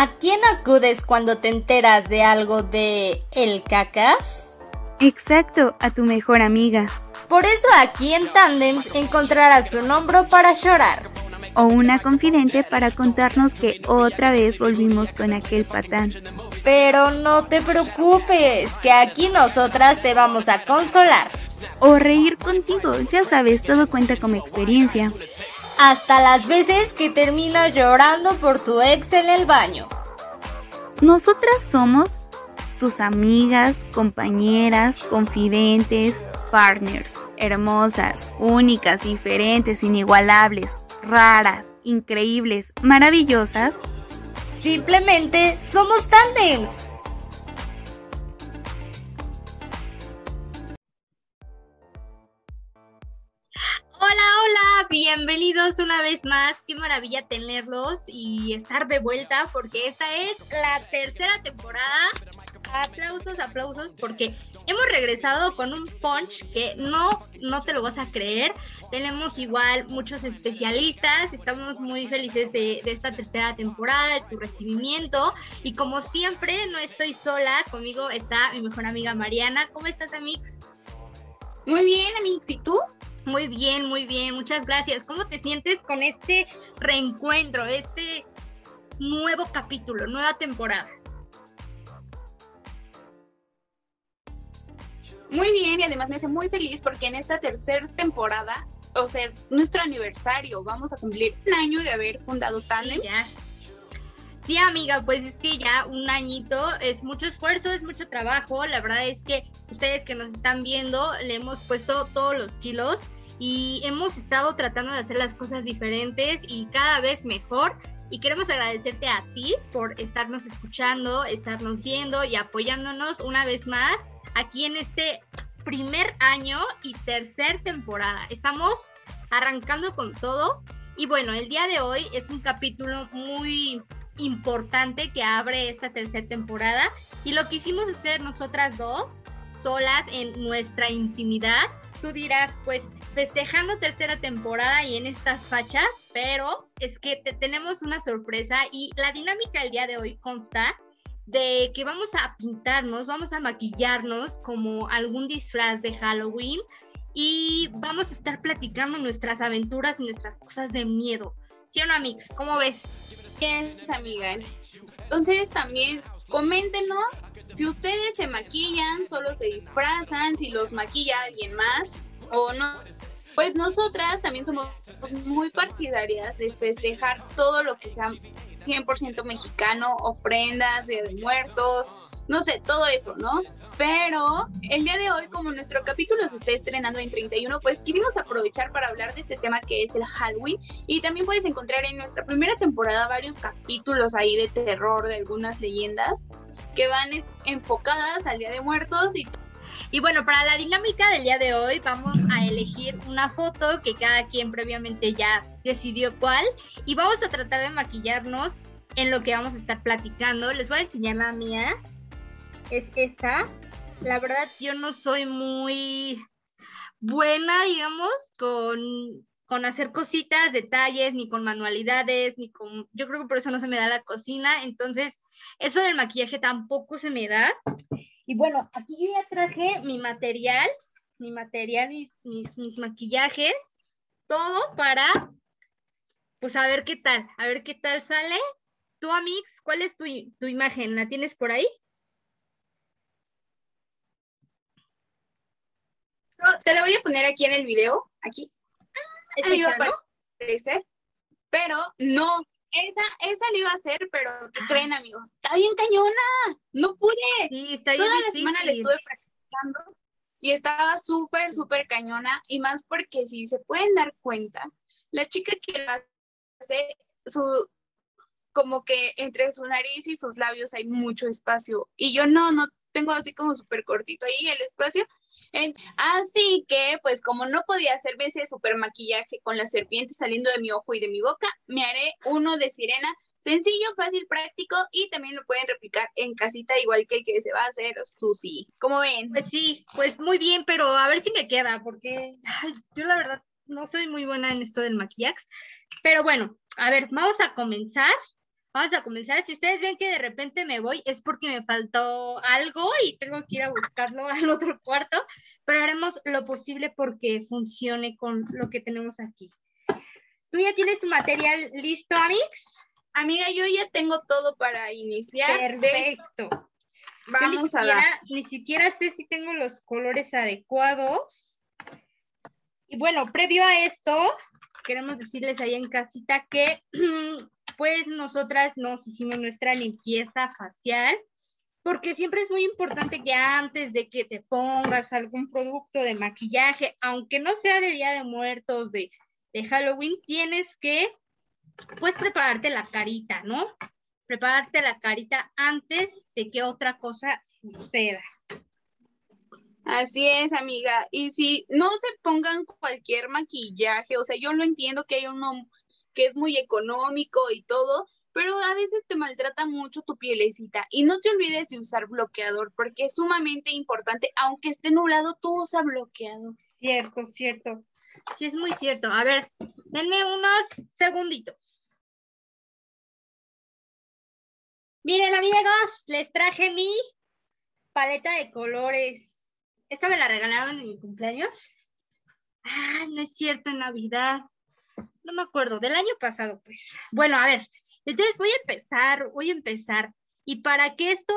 ¿A quién acudes cuando te enteras de algo de el cacas? Exacto, a tu mejor amiga. Por eso aquí en Tandems encontrarás un hombro para llorar. O una confidente para contarnos que otra vez volvimos con aquel patán. Pero no te preocupes, que aquí nosotras te vamos a consolar. O reír contigo, ya sabes, todo cuenta como experiencia hasta las veces que terminas llorando por tu ex en el baño. Nosotras somos tus amigas, compañeras, confidentes, partners, hermosas, únicas, diferentes, inigualables, raras, increíbles, maravillosas. Simplemente somos tandems. Bienvenidos una vez más. Qué maravilla tenerlos y estar de vuelta porque esta es la tercera temporada. Aplausos, aplausos porque hemos regresado con un punch que no, no te lo vas a creer. Tenemos igual muchos especialistas. Estamos muy felices de, de esta tercera temporada, de tu recibimiento. Y como siempre, no estoy sola. Conmigo está mi mejor amiga Mariana. ¿Cómo estás, Amix? Muy bien, Amix. ¿Y tú? Muy bien, muy bien, muchas gracias. ¿Cómo te sientes con este reencuentro, este nuevo capítulo, nueva temporada? Muy bien y además me hace muy feliz porque en esta tercera temporada, o sea, es nuestro aniversario, vamos a cumplir un año de haber fundado Tandem. Sí, amiga, pues es que ya un añito es mucho esfuerzo, es mucho trabajo. La verdad es que ustedes que nos están viendo le hemos puesto todos los kilos y hemos estado tratando de hacer las cosas diferentes y cada vez mejor. Y queremos agradecerte a ti por estarnos escuchando, estarnos viendo y apoyándonos una vez más aquí en este primer año y tercer temporada. Estamos arrancando con todo. Y bueno, el día de hoy es un capítulo muy importante que abre esta tercera temporada. Y lo que hicimos hacer nosotras dos, solas en nuestra intimidad, tú dirás, pues festejando tercera temporada y en estas fachas, pero es que te tenemos una sorpresa y la dinámica del día de hoy consta de que vamos a pintarnos, vamos a maquillarnos como algún disfraz de Halloween y vamos a estar platicando nuestras aventuras y nuestras cosas de miedo. ¿Sí o no, Amix? ¿Cómo ves? es, amiga. Entonces también coméntenos si ustedes se maquillan, solo se disfrazan, si los maquilla alguien más o no. Pues nosotras también somos muy partidarias de festejar todo lo que sea 100% mexicano, ofrendas, de muertos, no sé, todo eso, ¿no? Pero el día de hoy, como nuestro capítulo se está estrenando en 31, pues quisimos aprovechar para hablar de este tema que es el Halloween. Y también puedes encontrar en nuestra primera temporada varios capítulos ahí de terror, de algunas leyendas que van enfocadas al Día de Muertos y y bueno, para la dinámica del día de hoy vamos a elegir una foto que cada quien previamente ya decidió cuál y vamos a tratar de maquillarnos en lo que vamos a estar platicando. Les voy a enseñar la mía. Es esta. La verdad yo no soy muy buena, digamos, con, con hacer cositas, detalles, ni con manualidades, ni con... Yo creo que por eso no se me da la cocina. Entonces, eso del maquillaje tampoco se me da. Y bueno, aquí yo ya traje mi material, mi material, mis, mis, maquillajes, todo para, pues a ver qué tal, a ver qué tal sale. Tú, Amix, ¿cuál es tu, tu imagen? ¿La tienes por ahí? Te la voy a poner aquí en el video, aquí. Ahí va a pero no, esa, esa la iba a hacer, pero ¿qué creen, amigos? Está bien cañona. No pude. Sí, está bien Toda la semana la estuve practicando y estaba súper, súper cañona. Y más porque si se pueden dar cuenta, la chica que hace su como que entre su nariz y sus labios hay mucho espacio. Y yo no, no tengo así como súper cortito ahí el espacio. Así que, pues como no podía hacerme ese super maquillaje con la serpiente saliendo de mi ojo y de mi boca, me haré uno de sirena sencillo, fácil, práctico y también lo pueden replicar en casita igual que el que se va a hacer Susi. ¿Cómo ven? Pues sí, pues muy bien, pero a ver si me queda, porque yo la verdad no soy muy buena en esto del maquillaje. Pero bueno, a ver, vamos a comenzar. Vamos a comenzar. Si ustedes ven que de repente me voy, es porque me faltó algo y tengo que ir a buscarlo al otro cuarto, pero haremos lo posible porque funcione con lo que tenemos aquí. ¿Tú ya tienes tu material listo, Amix? Amiga, yo ya tengo todo para iniciar. Perfecto. Vamos a dar. Ni siquiera sé si tengo los colores adecuados. Y bueno, previo a esto, queremos decirles ahí en casita que pues nosotras nos hicimos nuestra limpieza facial, porque siempre es muy importante que antes de que te pongas algún producto de maquillaje, aunque no sea de Día de Muertos, de, de Halloween, tienes que pues prepararte la carita, ¿no? Prepararte la carita antes de que otra cosa suceda. Así es, amiga. Y si no se pongan cualquier maquillaje, o sea, yo lo entiendo que hay uno que es muy económico y todo, pero a veces te maltrata mucho tu pielecita. Y no te olvides de usar bloqueador, porque es sumamente importante, aunque esté nublado, tú usa bloqueador. Cierto, cierto. Sí, es muy cierto. A ver, denme unos segunditos. Miren, amigos, les traje mi paleta de colores. Esta me la regalaron en mi cumpleaños. Ah, no es cierto, en Navidad. No me acuerdo, del año pasado, pues. Bueno, a ver, entonces voy a empezar, voy a empezar. Y para que esto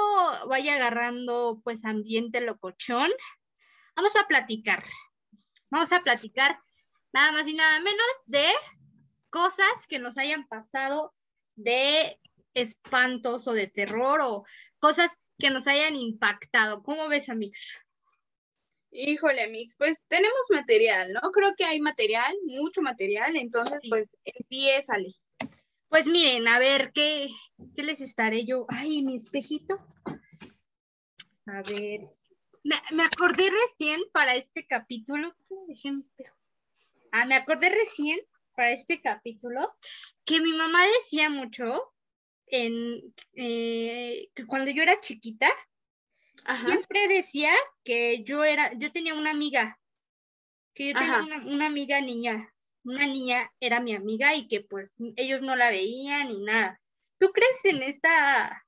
vaya agarrando, pues, ambiente locochón, vamos a platicar. Vamos a platicar nada más y nada menos de cosas que nos hayan pasado de espantos o de terror o cosas que nos hayan impactado. ¿Cómo ves, Amix? Híjole, Mix, pues tenemos material, ¿no? Creo que hay material, mucho material, entonces pues empiézale. Pues miren, a ver, ¿qué, ¿qué les estaré yo? Ay, mi espejito. A ver, me, me acordé recién para este capítulo. Dejé mi espejo. Ah, me acordé recién para este capítulo que mi mamá decía mucho en, eh, que cuando yo era chiquita, siempre decía que yo era, yo tenía una amiga, que yo tenía una, amiga niña, una niña era mi amiga y que pues ellos no la veían ni nada. ¿Tú crees en esta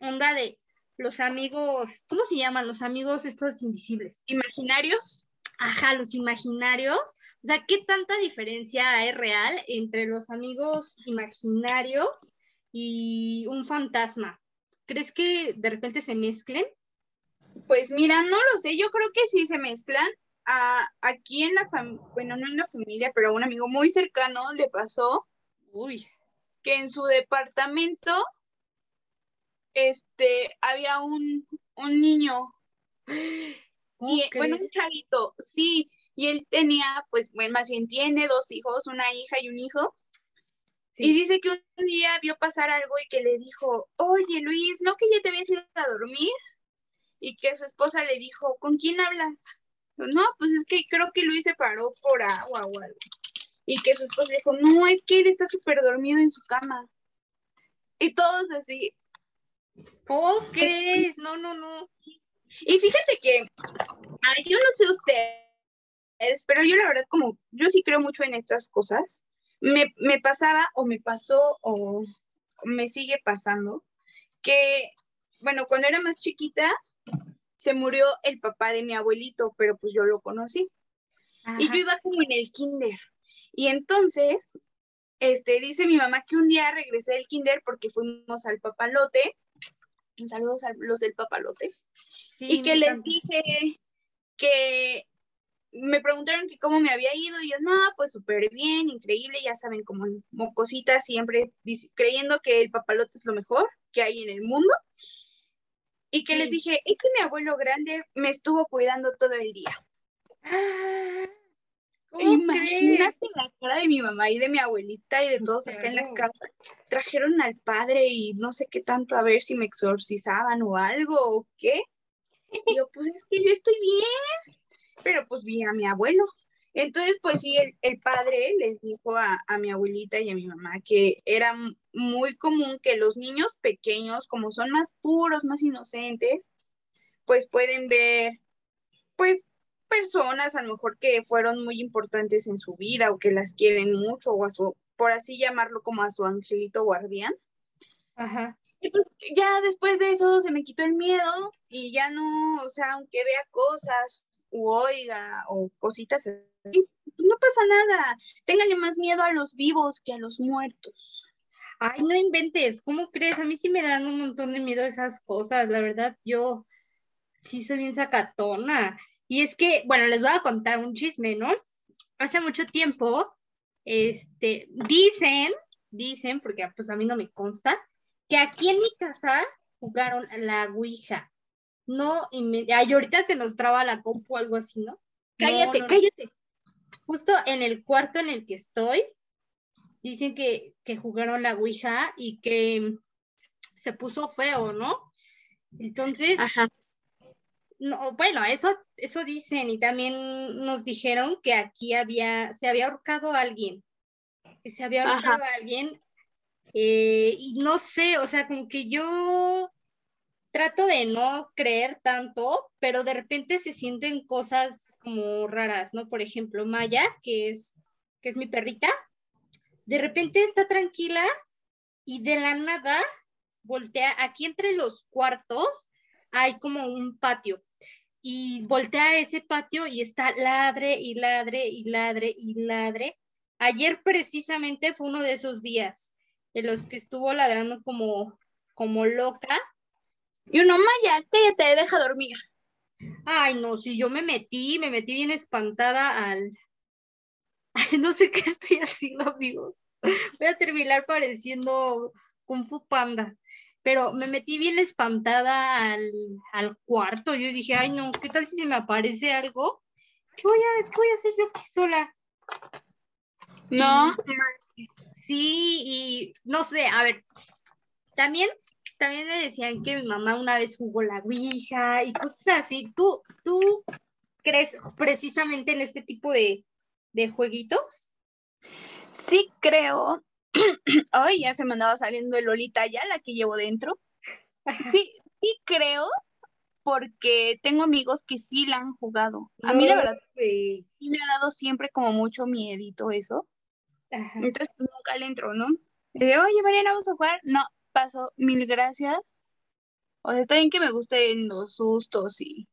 onda de los amigos, ¿cómo se llaman? Los amigos estos invisibles. ¿Imaginarios? Ajá, los imaginarios. O sea, ¿qué tanta diferencia hay real entre los amigos imaginarios y un fantasma? ¿Crees que de repente se mezclen? Pues mira, no lo sé, yo creo que sí se mezclan. A, aquí en la familia, bueno, no en la familia, pero a un amigo muy cercano le pasó Uy. que en su departamento este, había un, un niño, y, bueno, un chavito, sí, y él tenía, pues, bueno, más bien tiene dos hijos, una hija y un hijo, y dice que un día vio pasar algo y que le dijo, oye Luis, ¿no que ya te habías ido a dormir? Y que su esposa le dijo, ¿con quién hablas? No, pues es que creo que Luis se paró por agua o algo. Y que su esposa dijo, no, es que él está súper dormido en su cama. Y todos así. ¿Cómo crees? No, no, no. Y fíjate que, yo no sé ustedes, pero yo la verdad como, yo sí creo mucho en estas cosas me, pasaba o me pasó o me sigue pasando que, bueno, cuando era más chiquita, se murió el papá de mi abuelito, pero pues yo lo conocí. Y yo iba como en el kinder. Y entonces, este, dice mi mamá que un día regresé del kinder porque fuimos al papalote. Saludos a los del papalote. y que les dije que me preguntaron que cómo me había ido y yo, no, pues súper bien, increíble, ya saben, como mocosita siempre creyendo que el papalote es lo mejor que hay en el mundo. Y que les dije, es que mi abuelo grande me estuvo cuidando todo el día. Imagínate la cara de mi mamá y de mi abuelita y de todos acá en la casa. Trajeron al padre y no sé qué tanto a ver si me exorcizaban o algo o qué. Y yo, pues es que yo estoy bien pero pues vi a mi abuelo. Entonces, pues sí, el, padre les dijo a, mi abuelita y a mi mamá que era muy común que los niños pequeños, como son más puros, más inocentes, pues pueden ver, pues, personas a lo mejor que fueron muy importantes en su vida o que las quieren mucho o a su, por así llamarlo como a su angelito guardián. Ajá. Y pues ya después de eso se me quitó el miedo y ya no, o sea, aunque vea cosas u oiga o cositas no pasa nada. Ténganle más miedo a los vivos que a los muertos. Ay, no inventes, ¿cómo crees? A mí sí me dan un montón de miedo esas cosas, la verdad, yo sí soy bien sacatona. Y es que, bueno, les voy a contar un chisme, ¿no? Hace mucho tiempo, este, dicen, dicen, porque pues a mí no me consta, que aquí en mi casa jugaron la Ouija. No, y me, ay, ahorita se nos traba la compu o algo así, ¿no? Cállate, No, no, no. cállate. Justo en el cuarto en el que estoy, dicen que, que jugaron la Ouija y que se puso feo, ¿no? Entonces, Ajá. no, bueno, eso, eso dicen y también nos dijeron que aquí había, se había ahorcado a alguien, que se había Ajá. ahorcado a alguien eh, y no sé, o sea, como que yo trato de no creer tanto, pero de repente se sienten cosas como raras, ¿no? Por ejemplo, Maya, que es, que es mi perrita, de repente está tranquila y de la nada voltea, aquí entre los cuartos hay como un patio y voltea a ese patio y está ladre y ladre y ladre y ladre. Ayer precisamente fue uno de esos días en los que estuvo ladrando como, como loca. Y uno, Maya, cállate, deja dormir. Ay, no, si yo me metí, me metí bien espantada al... Ay, no sé qué estoy haciendo, amigos. Voy a terminar pareciendo Kung Fu Panda. Pero me metí bien espantada al, al cuarto. Yo dije, ay, no, ¿qué tal si se me aparece algo? ¿Qué voy a, qué voy a hacer yo aquí sola? No, Sí, y no sé, a ver, también, también me decían que mi mamá una vez jugó la Ouija y cosas así. ¿Tú, tú crees precisamente en este tipo de, de jueguitos? sí creo. Ay, ya se me andaba saliendo el Lolita ya, la que llevo dentro. Sí, sí creo, porque tengo amigos que sí la han jugado. A mí la verdad sí me ha dado siempre como mucho miedito eso. Ajá. Entonces pues, nunca le entro, ¿no? Le digo, oye, Mariana, vamos a jugar. No, paso, mil gracias. O sea, está bien que me gusten los sustos y,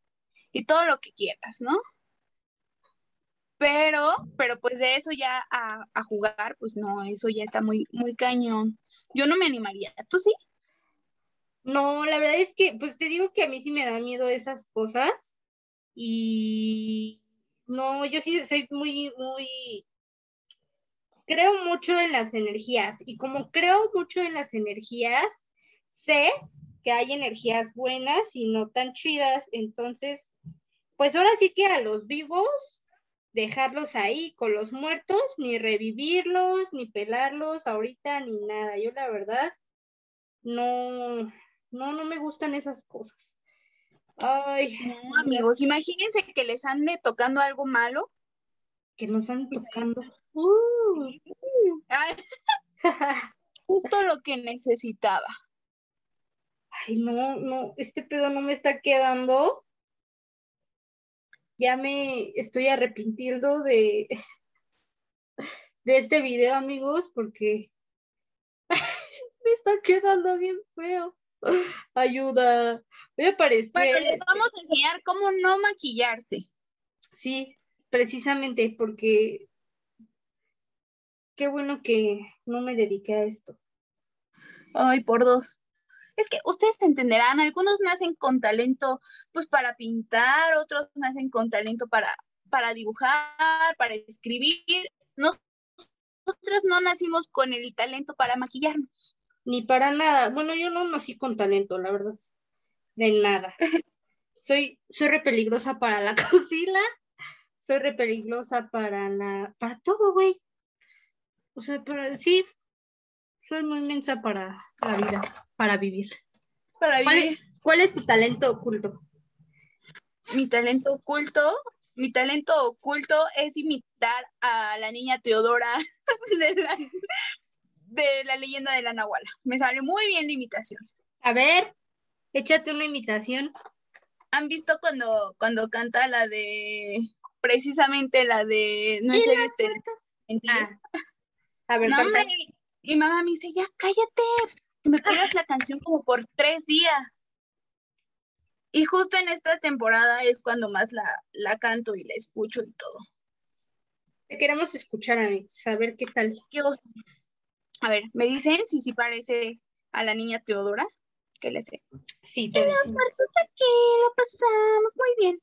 y todo lo que quieras, ¿no? Pero, pero pues de eso ya a, a jugar, pues no, eso ya está muy, muy cañón. Yo no me animaría. ¿Tú sí? No, la verdad es que, pues te digo que a mí sí me dan miedo esas cosas y no, yo sí soy muy, muy, creo mucho en las energías y como creo mucho en las energías, sé que hay energías buenas y no tan chidas, entonces, pues ahora sí que a los vivos, dejarlos ahí con los muertos, ni revivirlos, ni pelarlos ahorita, ni nada. Yo la verdad, no, no, no me gustan esas cosas. Ay, No, amigos, imagínense que les ande tocando algo malo. que nos están tocando. Uh. Ay, justo lo que necesitaba. Ay, no, no, este pedo no me está quedando. Ya me estoy arrepintiendo de, de este video, amigos, porque me está quedando bien feo. Ayuda. Voy a aparecer. Bueno, les vamos a enseñar cómo no maquillarse. Sí, precisamente porque qué bueno que no me dediqué a esto. Ay, por dos. Es que ustedes entenderán, algunos nacen con talento pues para pintar, otros nacen con talento para, para dibujar, para escribir. Nos- Nosotras no nacimos con el talento para maquillarnos. Ni para nada. Bueno, yo no nací con talento, la verdad. De nada. Soy, soy re peligrosa para la cocina. Soy re peligrosa para la, para todo, güey. O sea, para, sí. Soy muy inmensa para la vida, para vivir. Para ¿Cuál vivir. es, cuál es tu talento oculto? Mi talento oculto, mi talento oculto es imitar a la niña Teodora de la, de la leyenda de la Nahuala. Me sale muy bien la imitación. A ver, échate una imitación. ¿Han visto cuando, cuando canta la de, precisamente la de, no ¿Y es serio, las este? Ah, a ver, No, mi mamá me dice, ya cállate, me pidas la canción como por tres días. Y justo en esta temporada es cuando más la, la canto y la escucho y todo. Te queremos escuchar, a mí, saber qué tal. A ver, me dicen si sí parece a la niña Teodora, que le sé. Sí, te los martes aquí lo pasamos muy bien.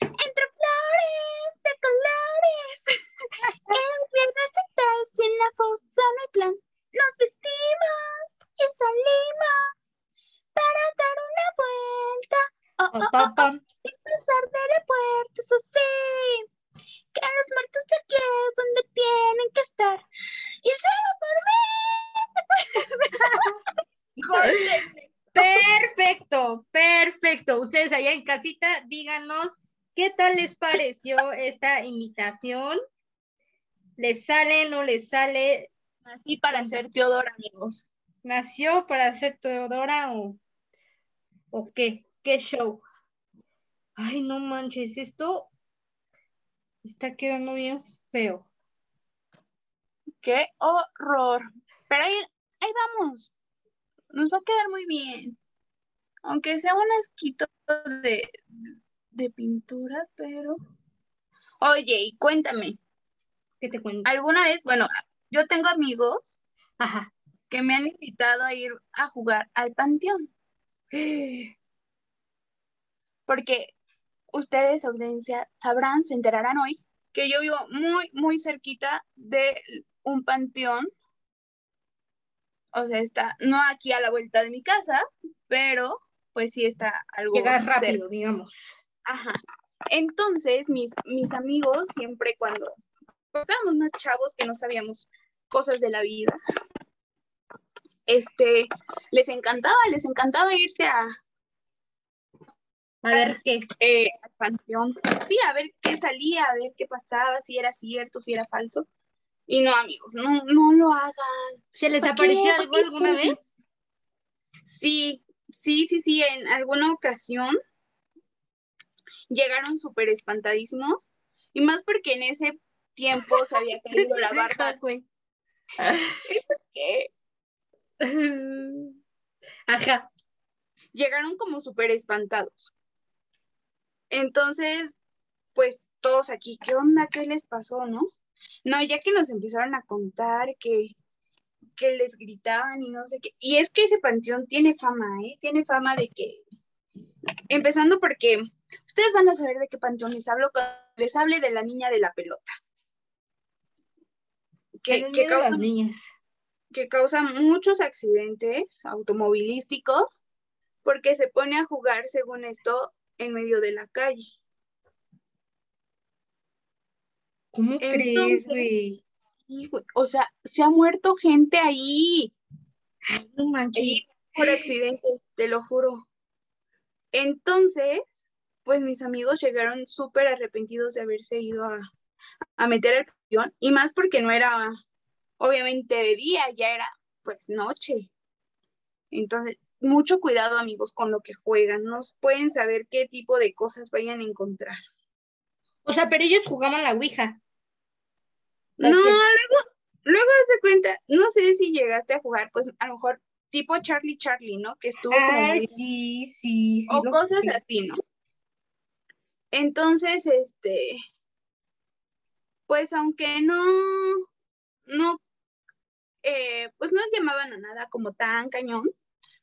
Entre flores de colores. El viernes y en la fosa no hay plan. Nos vestimos y salimos para dar una vuelta. Oh, oh, oh, oh. Sin pasar del aeropuerto, eso sí. Que los muertos de aquí es donde tienen que estar. Y solo por mí Perfecto, perfecto. Ustedes allá en casita, díganos qué tal les pareció esta imitación. ¿Les sale, no les sale? Así para ser Teodora, amigos. ¿Nació para ser Teodora o, o qué? ¿Qué show? Ay, no manches, esto está quedando bien feo. ¡Qué horror! Pero ahí, ahí vamos. Nos va a quedar muy bien. Aunque sea un asquito de, de pinturas, pero... Oye, y cuéntame. ¿Qué te cuento? ¿Alguna vez, bueno, yo tengo amigos Ajá. que me han invitado a ir a jugar al panteón? Porque ustedes, audiencia, sabrán, se enterarán hoy, que yo vivo muy, muy cerquita de un panteón. O sea, está no aquí a la vuelta de mi casa, pero pues sí está algo. Llegas rápido, digamos. Ajá. Entonces, mis, mis amigos, siempre cuando estábamos más chavos que no sabíamos cosas de la vida, este, les encantaba, les encantaba irse a, a ver qué. Eh, al panteón. Sí, a ver qué salía, a ver qué pasaba, si era cierto, si era falso. Y no, amigos, no, no lo hagan. ¿Se les apareció algo alguna vez? Sí, sí, sí, sí, en alguna ocasión llegaron súper espantadísimos. Y más porque en ese tiempo se había caído la barba. qué? Ajá. Llegaron como súper espantados. Entonces, pues todos aquí, ¿qué onda? ¿Qué les pasó, no? No, ya que nos empezaron a contar que, que les gritaban y no sé qué. Y es que ese panteón tiene fama, ¿eh? Tiene fama de que, empezando porque ustedes van a saber de qué panteón les hablo cuando les hable de la niña de la pelota. Que, que, causa, niñas. que causa muchos accidentes automovilísticos porque se pone a jugar, según esto, en medio de la calle. ¿Cómo crees, güey? O sea, se ha muerto gente ahí. no manches. por accidente, te lo juro. Entonces, pues mis amigos llegaron súper arrepentidos de haberse ido a, a meter al panteón, y más porque no era, obviamente, de día, ya era, pues, noche. Entonces, mucho cuidado, amigos, con lo que juegan. No pueden saber qué tipo de cosas vayan a encontrar. O sea, pero ellos jugaban la Ouija. No, luego, luego se cuenta, no sé si llegaste a jugar, pues a lo mejor tipo Charlie Charlie, ¿no? Que estuvo ah, sí, sí, sí. O cosas así, ¿no? Entonces, este, pues aunque no, no, eh, pues no llamaban a nada como tan cañón,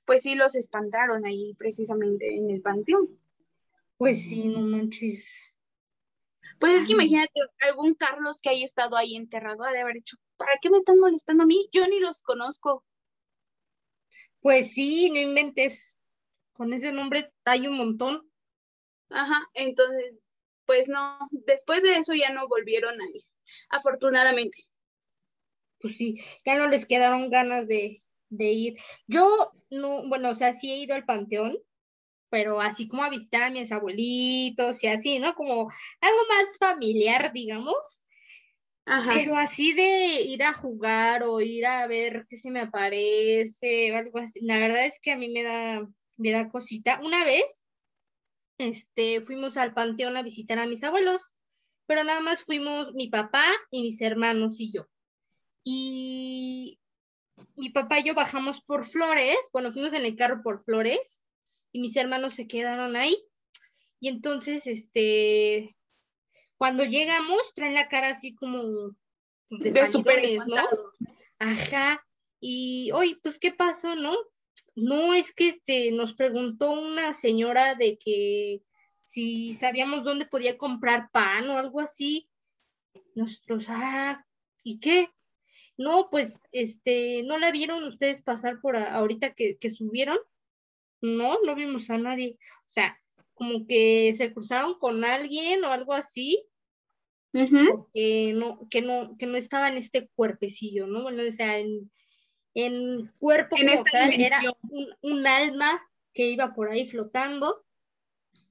pues sí los espantaron ahí precisamente en el panteón. Pues sí, no manches. Pues es que imagínate algún Carlos que haya estado ahí enterrado, ha de haber dicho, ¿para qué me están molestando a mí? Yo ni los conozco. Pues sí, no inventes. Con ese nombre hay un montón. Ajá, entonces, pues no, después de eso ya no volvieron a ir, afortunadamente. Pues sí, ya no les quedaron ganas de, de ir. Yo no, bueno, o sea, sí he ido al panteón, pero así como a visitar a mis abuelitos y así, ¿no? Como algo más familiar, digamos. Ajá. Pero así de ir a jugar o ir a ver qué se me aparece, algo así. La verdad es que a mí me da, me da cosita. Una vez, este, fuimos al panteón a visitar a mis abuelos, pero nada más fuimos mi papá y mis hermanos y yo. Y mi papá y yo bajamos por Flores, bueno, fuimos en el carro por Flores y mis hermanos se quedaron ahí. Y entonces, este, cuando llegamos, traen la cara así como de, de ¿no? Ajá. Y, oye, pues, ¿qué pasó, no? No, es que este, nos preguntó una señora de que si sabíamos dónde podía comprar pan o algo así. Nosotros, ah, ¿y qué? No, pues, este, ¿no la vieron ustedes pasar por ahorita que, que subieron? No, no vimos a nadie. O sea, como que se cruzaron con alguien o algo así, que no, que no, que no estaba en este cuerpecillo, ¿no? Bueno, o sea, en, en cuerpo como tal, era un, alma que iba por ahí flotando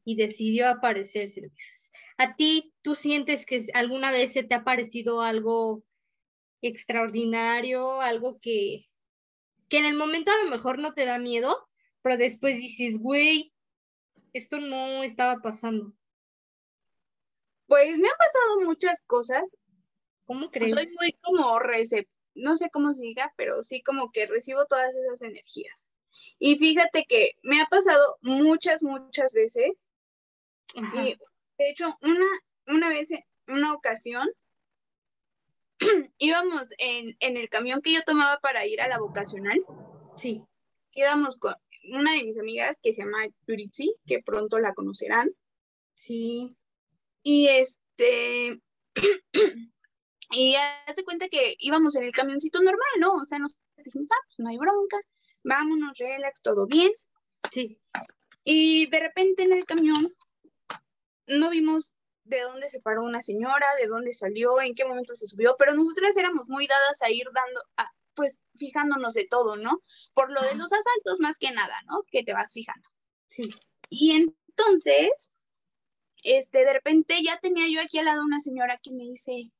y decidió aparecerse. ¿A ti tú sientes que alguna vez se te ha parecido algo extraordinario, algo que, que en el momento a lo mejor no te da miedo, pero después dices, güey, esto no estaba pasando? Pues me han pasado muchas cosas. ¿Cómo crees? Soy muy como receptiva no sé cómo se diga, pero sí como que recibo todas esas energías. Y fíjate que me ha pasado muchas, muchas veces. Y de hecho, una, una vez, una ocasión, íbamos en, en, el camión que yo tomaba para ir a la vocacional. Sí. Íbamos con una de mis amigas que se llama Yuritsi, que pronto la conocerán. Sí. Y este, Y hace cuenta que íbamos en el camioncito normal, ¿no? O sea, nos dijimos, ah, pues no hay bronca, vámonos, relax, todo bien. Sí. Y de repente en el camión no vimos de dónde se paró una señora, de dónde salió, en qué momento se subió, pero nosotras éramos muy dadas a ir dando, pues fijándonos de todo, ¿no? Por lo de los asaltos más que nada, ¿no? Que te vas fijando. Sí. Y entonces, este, de repente ya tenía yo aquí al lado una señora que me dice,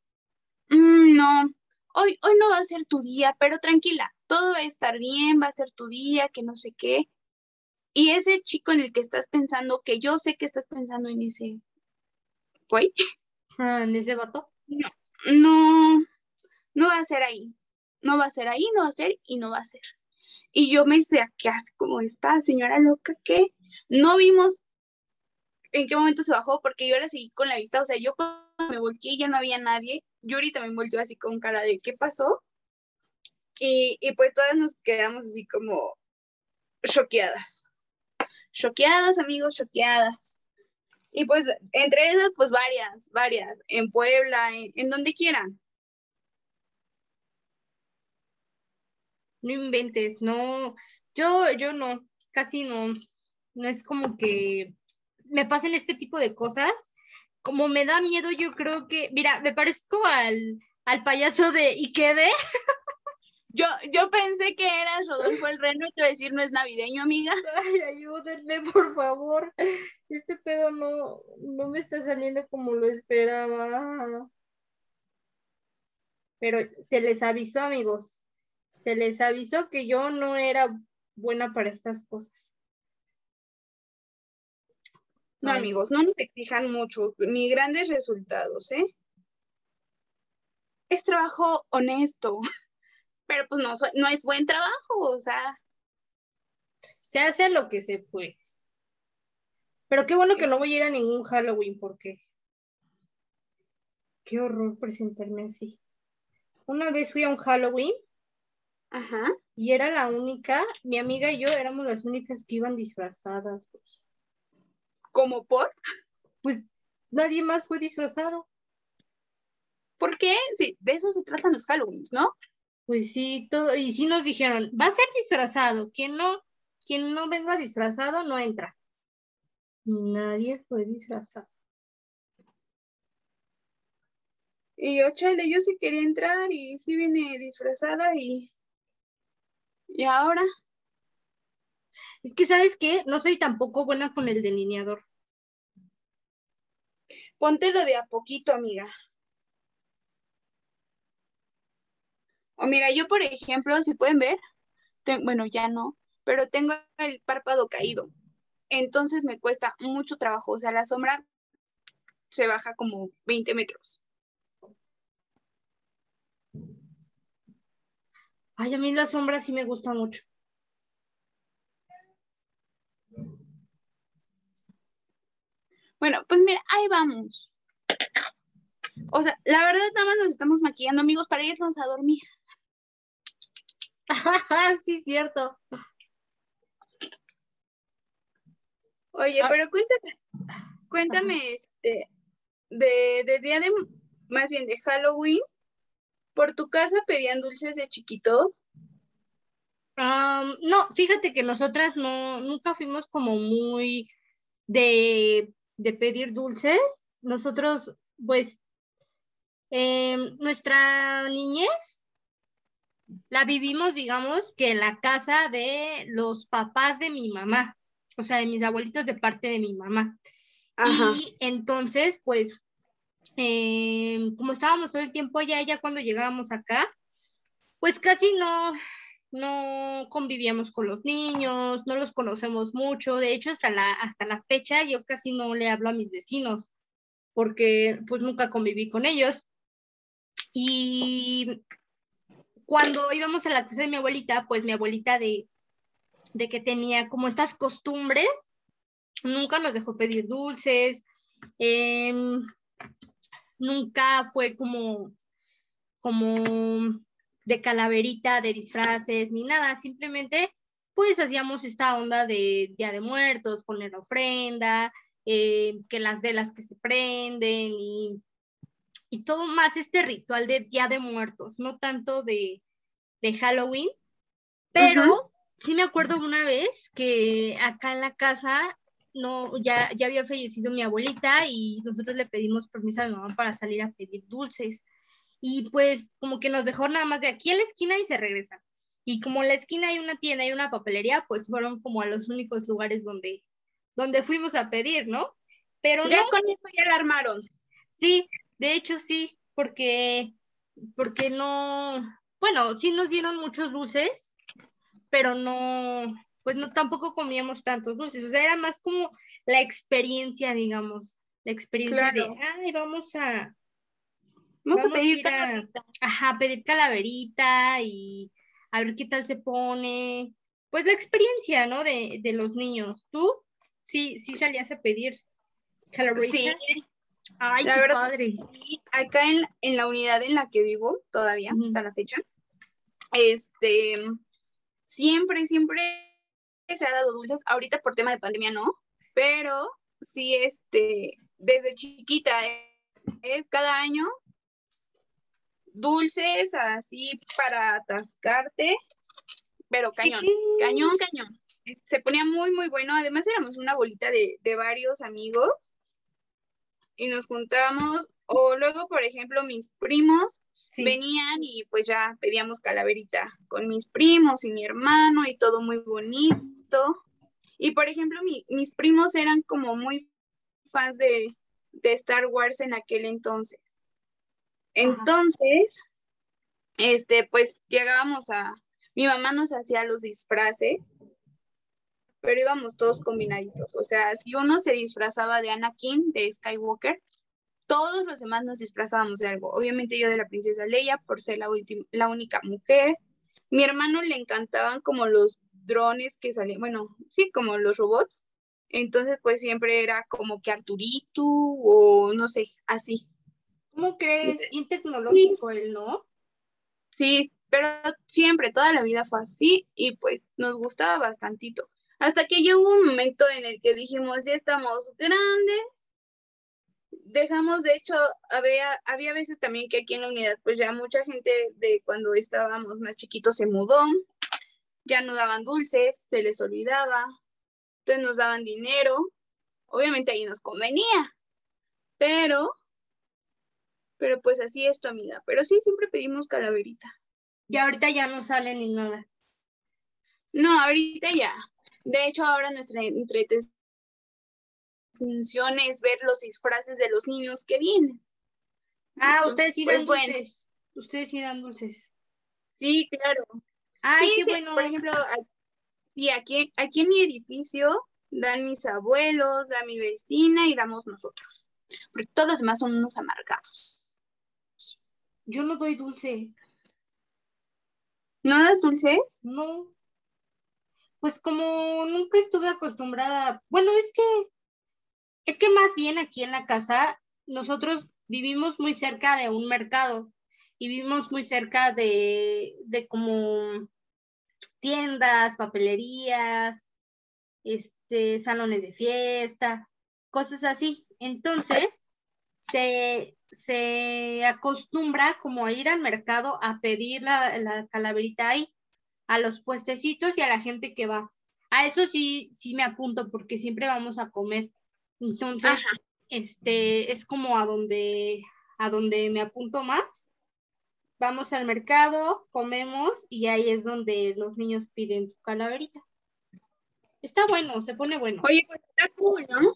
Mm, no, hoy, hoy no va a ser tu día, pero tranquila, todo va a estar bien, va a ser tu día, que no sé qué. Y ese chico en el que estás pensando, que yo sé que estás pensando en ese, ¿güey? Ah, ¿En ese vato? No, no, no va a ser ahí. No va a ser ahí, no va a ser y no va a ser. Y yo me hice, ¿qué hace como esta señora loca? ¿Qué? No vimos en qué momento se bajó porque yo la seguí con la vista, o sea, yo me volteé y ya no había nadie Yuri también volvió así con cara de ¿qué pasó? Y, pues todas nos quedamos así como choqueadas. Choqueadas, amigos, choqueadas. Y pues entre esas, pues varias, varias, en Puebla, en, donde quieran. No inventes, no, yo, yo no, casi no, no es como que me pasen este tipo de cosas, como me da miedo, yo creo que, mira, me parezco al, al payaso de Ikede. Yo, yo pensé que eras Rodolfo el Reno y te decir, no es navideño, amiga. Ay, ayúdenme, por favor. Este pedo no, no me está saliendo como lo esperaba. Pero se les avisó, amigos. Se les avisó que yo no era buena para estas cosas. No, amigos, no nos exijan mucho, ni grandes resultados, ¿eh? Es trabajo honesto, pero pues no, no es buen trabajo, o sea. Se hace lo que se puede. Pero qué bueno que no voy a ir a ningún Halloween, porque qué horror presentarme así. Una vez fui a un Halloween. Ajá. Y era la única, mi amiga y yo éramos las únicas que iban disfrazadas. Pues. ¿Como por? Pues nadie más fue disfrazado. ¿Por qué? Sí, de eso se tratan los Halloweens, ¿no? Pues sí, todo, y sí nos dijeron, va a ser disfrazado, quien no, quien no venga disfrazado no entra. Y nadie fue disfrazado. Y yo, chale, yo sí quería entrar y sí vine disfrazada y... ¿Y ahora? Es que, ¿sabes qué? No soy tampoco buena con el delineador. Póntelo de a poquito, amiga. O mira, yo, por ejemplo, si pueden ver, bueno, ya no, pero tengo el párpado caído. Entonces me cuesta mucho trabajo. O sea, la sombra se baja como 20 metros. Ay, a mí la sombra sí me gusta mucho. Bueno, pues mira, ahí vamos. O sea, la verdad nada más nos estamos maquillando, amigos, para irnos a dormir. sí, cierto. Oye, Ah. pero cuéntame, cuéntame, este, de, de día de, más bien de Halloween, ¿por tu casa pedían dulces de chiquitos? No, fíjate que nosotras no, nunca fuimos como muy de, de pedir dulces. Nosotros, pues, em, nuestra niñez la vivimos, digamos, que en la casa de los papás de mi mamá, o sea, de mis abuelitos de parte de mi mamá. Y entonces, pues, em, como estábamos todo el tiempo allá, ya cuando llegábamos acá, pues casi no, no convivíamos con los niños, no los conocemos mucho. De hecho, hasta la, hasta la fecha yo casi no le hablo a mis vecinos porque pues nunca conviví con ellos. Y cuando íbamos a la casa de mi abuelita, pues mi abuelita de, de que tenía como estas costumbres, nunca nos dejó pedir dulces, em, nunca fue como, como de calaverita, de disfraces, ni nada, simplemente pues hacíamos esta onda de Día de Muertos, poner ofrenda, eh, que las velas que se prenden y, y todo más este ritual de Día de Muertos, no tanto de, de Halloween, pero sí me acuerdo una vez que acá en la casa no, ya, ya había fallecido mi abuelita y nosotros le pedimos permiso a mi mamá para salir a pedir dulces. Y pues como que nos dejó nada más de aquí a la esquina y se regresan. Y como en la esquina hay una tienda y una papelería, pues fueron como a los únicos lugares donde, donde fuimos a pedir, ¿no? Pero Ya no, con eso ya la armaron. sí, de hecho sí, porque, porque no, bueno, sí nos dieron muchos dulces, pero no, pues no tampoco comíamos tantos dulces, o sea, era más como la experiencia, digamos, la experiencia Claro. de, ay, vamos a, Vamos, Vamos a pedir ir a- ajá, pedir calaverita y a ver qué tal se pone. Pues la experiencia, ¿no? De, de los niños. ¿Tú? Sí, sí salías a pedir calaverita. Sí, Ay, la qué verdad, padre. sí, acá en, en la unidad en la que vivo todavía, hasta la fecha, este, siempre, siempre se ha dado dulces, ahorita por tema de pandemia no, pero sí, este, desde chiquita, eh, cada año, dulces así para atascarte, pero cañón, cañón, cañón. Se ponía muy, muy bueno. Además éramos una bolita de, de varios amigos y nos juntábamos. O luego, por ejemplo, mis primos Sí. venían y pues ya pedíamos calaverita con mis primos y mi hermano y todo muy bonito. Y por ejemplo, mi- mis primos eran como muy fans de, de Star Wars en aquel entonces. Entonces, este, pues llegábamos a, mi mamá nos hacía los disfraces, pero íbamos todos combinaditos. O sea, si uno se disfrazaba de Anakin, de Skywalker, todos los demás nos disfrazábamos de algo. Obviamente yo de la princesa Leia, por ser la, la única mujer. Mi hermano le encantaban como los drones que salían, bueno, sí, como los robots. Entonces, pues siempre era como que Arturito o no sé, así. ¿Cómo crees? Bien tecnológico él, ¿no? Sí, pero siempre, toda la vida fue así y pues nos gustaba bastantito. Hasta que llegó un momento en el que dijimos, ya estamos grandes. Dejamos, de hecho, había, había veces también que aquí en la unidad, pues ya mucha gente de cuando estábamos más chiquitos se mudó, ya no daban dulces, se les olvidaba, entonces nos daban dinero, obviamente ahí nos convenía, pero, pero pues así es tu amiga, pero sí, siempre pedimos calaverita. Y ahorita ya no sale ni nada. No, ahorita ya. De hecho, ahora nuestra entretención es ver los disfraces de los niños que vienen. Ah, Entonces, ustedes sí pues, dan bueno. dulces. Ustedes sí dan dulces. Sí, claro. Ay, Sí, qué sí, bueno. Por ejemplo, aquí, aquí en mi edificio dan mis abuelos, da mi vecina y damos nosotros. Porque todos los demás son unos amargados. Yo no doy dulce. ¿No das dulces? No. Pues como nunca estuve acostumbrada, bueno, es que, es que más bien aquí en la casa, nosotros vivimos muy cerca de un mercado y vivimos muy cerca de, de como tiendas, papelerías, este, salones de fiesta, cosas así. Entonces, se, se acostumbra como a ir al mercado a pedir la, la, calaverita ahí, a los puestecitos y a la gente que va. A eso sí, sí me apunto porque siempre vamos a comer. Entonces, este, es como a donde, a donde me apunto más. Vamos al mercado, comemos y ahí es donde los niños piden su calaverita. Está bueno, se pone bueno. Oye, pues está cool, ¿no?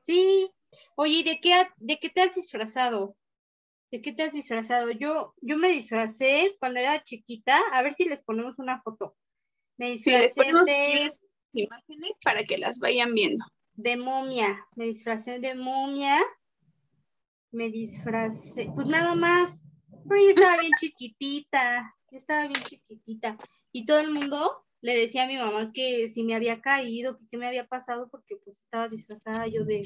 Sí. Oye, ¿de qué, ¿de qué te has disfrazado? ¿De qué te has disfrazado? Yo, yo me disfracé cuando era chiquita. A ver si les ponemos una foto. Me disfracé de imágenes para que las vayan viendo. De momia. Me disfracé de momia. Me disfracé. Pues nada más. Pero yo estaba bien chiquitita. Yo estaba bien chiquitita. Y todo el mundo le decía a mi mamá que si me había caído, que qué me había pasado, porque pues estaba disfrazada yo de...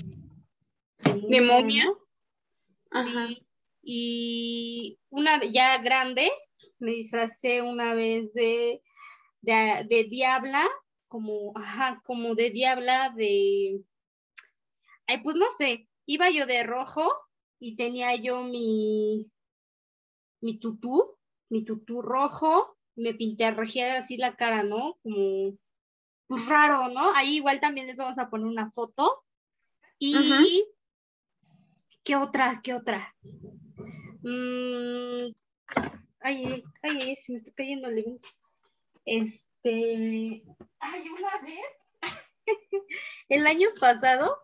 ¿De momia? Sí. Y una ya grande, me disfracé una vez de, de, de diabla, como, ajá, como de diabla de... Ay, pues no sé, iba yo de rojo y tenía yo mi, mi tutú, mi tutú rojo me pinté a así la cara, ¿no? Como, pues raro, ¿no? Ahí igual también les vamos a poner una foto. Y, ¿qué otra? ¿Qué otra? Mm, ay, ay, se me está cayendo el Este, ay, una vez, el año pasado,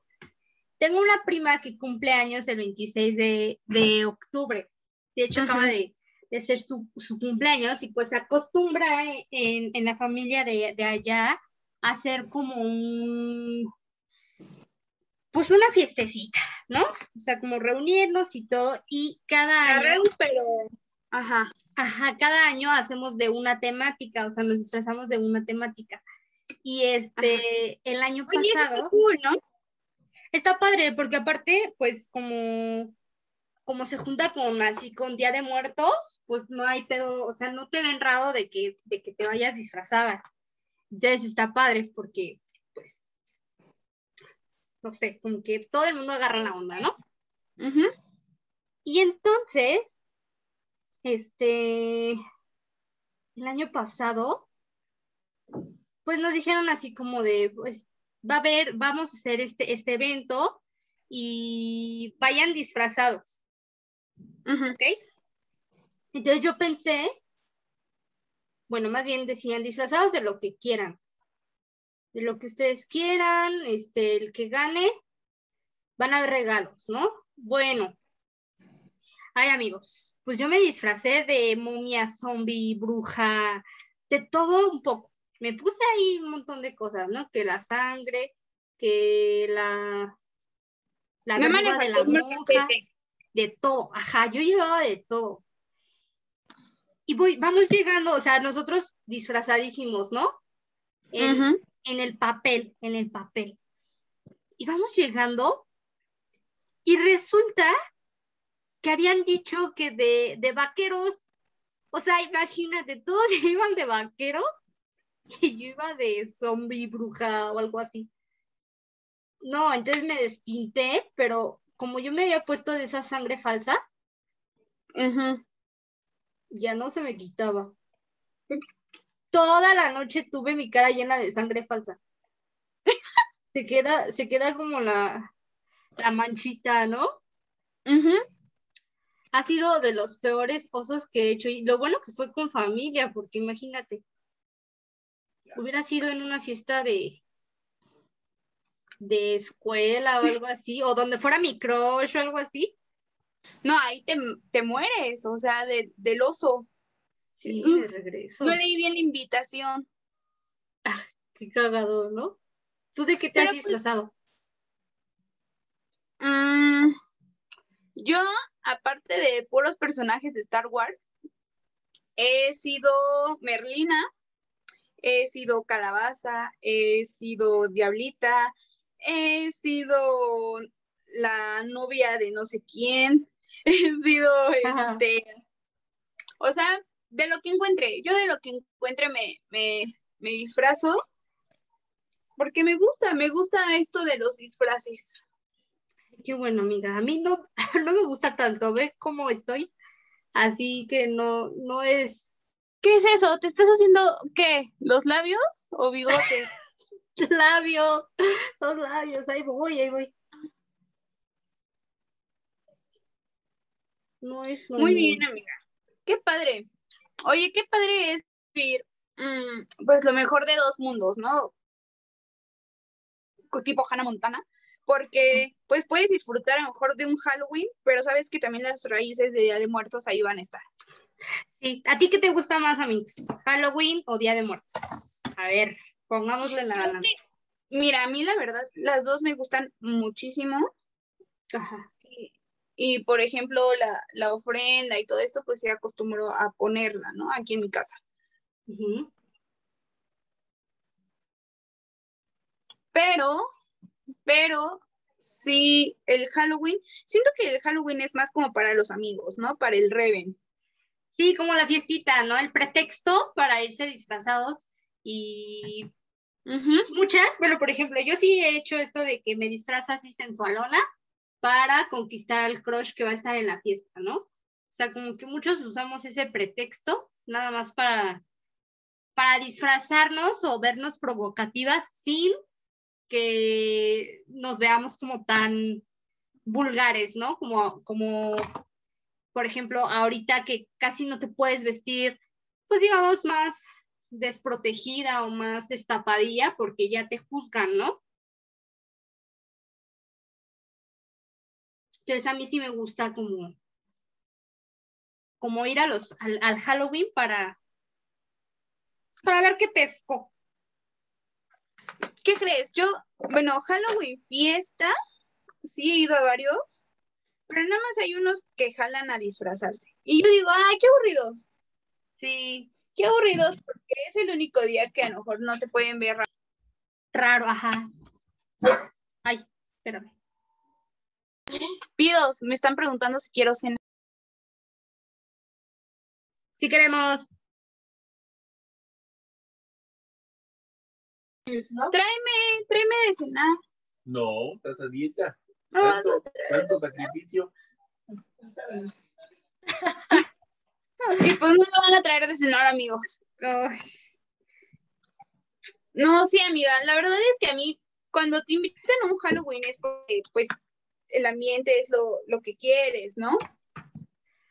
tengo una prima que cumple años el 26 de, de octubre. De hecho, acaba de, de ser su, cumpleaños y pues acostumbra en, en la familia de, de, allá hacer como un, pues una fiestecita, ¿no? O sea, como reunirnos y todo y cada año... pero... Ajá. Ajá, cada año hacemos de una temática, o sea, nos disfrazamos de una temática. Y este, el año pasado... ¿no? Está padre, porque aparte, pues como como se junta con así con Día de Muertos, pues no hay pedo, o sea, no te ven raro de que, de que te vayas disfrazada. Entonces está padre porque, pues, no sé, como que todo el mundo agarra la onda, ¿no? Y entonces, este, el año pasado, pues nos dijeron así como de, pues, va a haber, vamos a hacer este, este evento y vayan disfrazados. ¿Ok? Entonces yo pensé, bueno, más bien decían disfrazados de lo que quieran, de lo que ustedes quieran, este, el que gane, van a haber regalos, ¿no? Bueno, ay amigos, pues yo me disfracé de momia, zombie, bruja, de todo un poco. Me puse ahí un montón de cosas, ¿no? Que la sangre, que la la de la monja de todo, ajá, yo llevaba de todo. Y voy, vamos llegando, o sea, nosotros disfrazadísimos, ¿no? En, el papel, en el papel. Y vamos llegando y resulta que habían dicho que de, de vaqueros, o sea, imagínate, todos iban de vaqueros y yo iba de zombie, bruja o algo así. No, entonces me despinté, pero como yo me había puesto de esa sangre falsa, ya no se me quitaba. Toda la noche tuve mi cara llena de sangre falsa. se queda, se queda como la, la manchita, ¿no? Ha sido de los peores osos que he hecho. Y lo bueno que fue con familia, porque imagínate, hubiera sido en una fiesta de, de escuela o algo así, o donde fuera mi crush o algo así. No, ahí te, mueres, o sea, de, del oso. Sí, mm. de regreso. No leí bien la invitación. Ah, qué cagado, ¿no? ¿Tú de qué te has pues, disfrazado? Mm, yo, aparte de puros personajes de Star Wars, he sido Merlina, he sido Calabaza, he sido Diablita, he sido la novia de no sé quién, he sido este, o sea, de lo que encuentre, yo de lo que encuentre me, me, me disfrazo porque me gusta, me gusta esto de los disfraces. Qué bueno, amiga. A mí no, no me gusta tanto, ve cómo estoy. Así que no, no es. ¿Qué es eso? ¿Te estás haciendo qué? ¿Los labios o bigotes? labios, los labios, ahí voy, ahí voy. No es Muy bien, amiga. Qué padre. Oye, qué padre es vivir, mm, pues lo mejor de dos mundos, ¿no? Tipo Hannah Montana, porque pues puedes disfrutar a lo mejor de un Halloween, pero sabes que también las raíces de Día de Muertos ahí van a estar. Sí, ¿a ti qué te gusta más, amigos? ¿Halloween o Día de Muertos? A ver, pongámosle la balanza. Mira, a mí la verdad, las dos me gustan muchísimo. Ajá. Y, por ejemplo, la, la, ofrenda y todo esto, pues se acostumbró a ponerla, ¿no? Aquí en mi casa. Pero, pero, sí, el Halloween, siento que el Halloween es más como para los amigos, ¿no? Para el Reven. Sí, como la fiestita, ¿no? El pretexto para irse disfrazados y muchas, bueno, por ejemplo, yo sí he hecho esto de que me disfraza así sensualona para conquistar al crush que va a estar en la fiesta, ¿no? O sea, como que muchos usamos ese pretexto nada más para, para disfrazarnos o vernos provocativas sin que nos veamos como tan vulgares, ¿no? Como, como, por ejemplo, ahorita que casi no te puedes vestir, pues digamos, más desprotegida o más destapadilla porque ya te juzgan, ¿no? Entonces a mí sí me gusta como, como ir a los, al, Halloween para, para ver qué pesco. ¿Qué crees? Yo, bueno, Halloween fiesta, sí he ido a varios, pero nada más hay unos que jalan a disfrazarse. Y yo digo, ay, qué aburridos. Sí, qué aburridos, porque es el único día que a lo mejor no te pueden ver raro. Raro, ajá. Ay, espérame. Pidos, me están preguntando si quiero cenar. Si queremos. Tráeme, tráeme de cenar. No, estás a dieta. ¿Tanto, tanto sacrificio. y pues no me van a traer de cenar, amigos. No, sí, amiga, la verdad es que a mí, cuando te invitan a un Halloween es porque, pues, el ambiente es lo, lo que quieres, ¿no?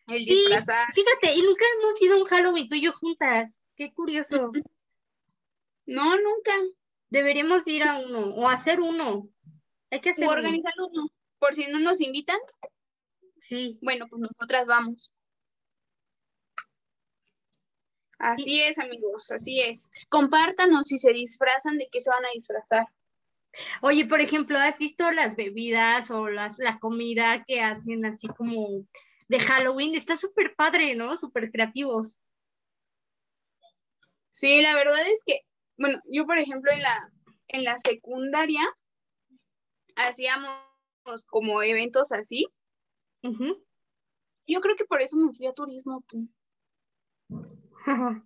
El disfrazar. Fíjate, y nunca hemos ido a un Halloween tú y yo juntas. Qué curioso. No, nunca. Deberíamos ir a uno o hacer uno. Hay que hacer o organizar uno. Por si no nos invitan. Sí. Bueno, pues nosotras vamos. Así es, amigos, así es. Compártanos si se disfrazan, de qué se van a disfrazar. Oye, por ejemplo, ¿has visto las bebidas o las, la comida que hacen así como de Halloween? Está súper padre, ¿no? Súper creativos. Sí, la verdad es que, bueno, yo por ejemplo en la, en la secundaria hacíamos como eventos así. Yo creo que por eso me fui a turismo.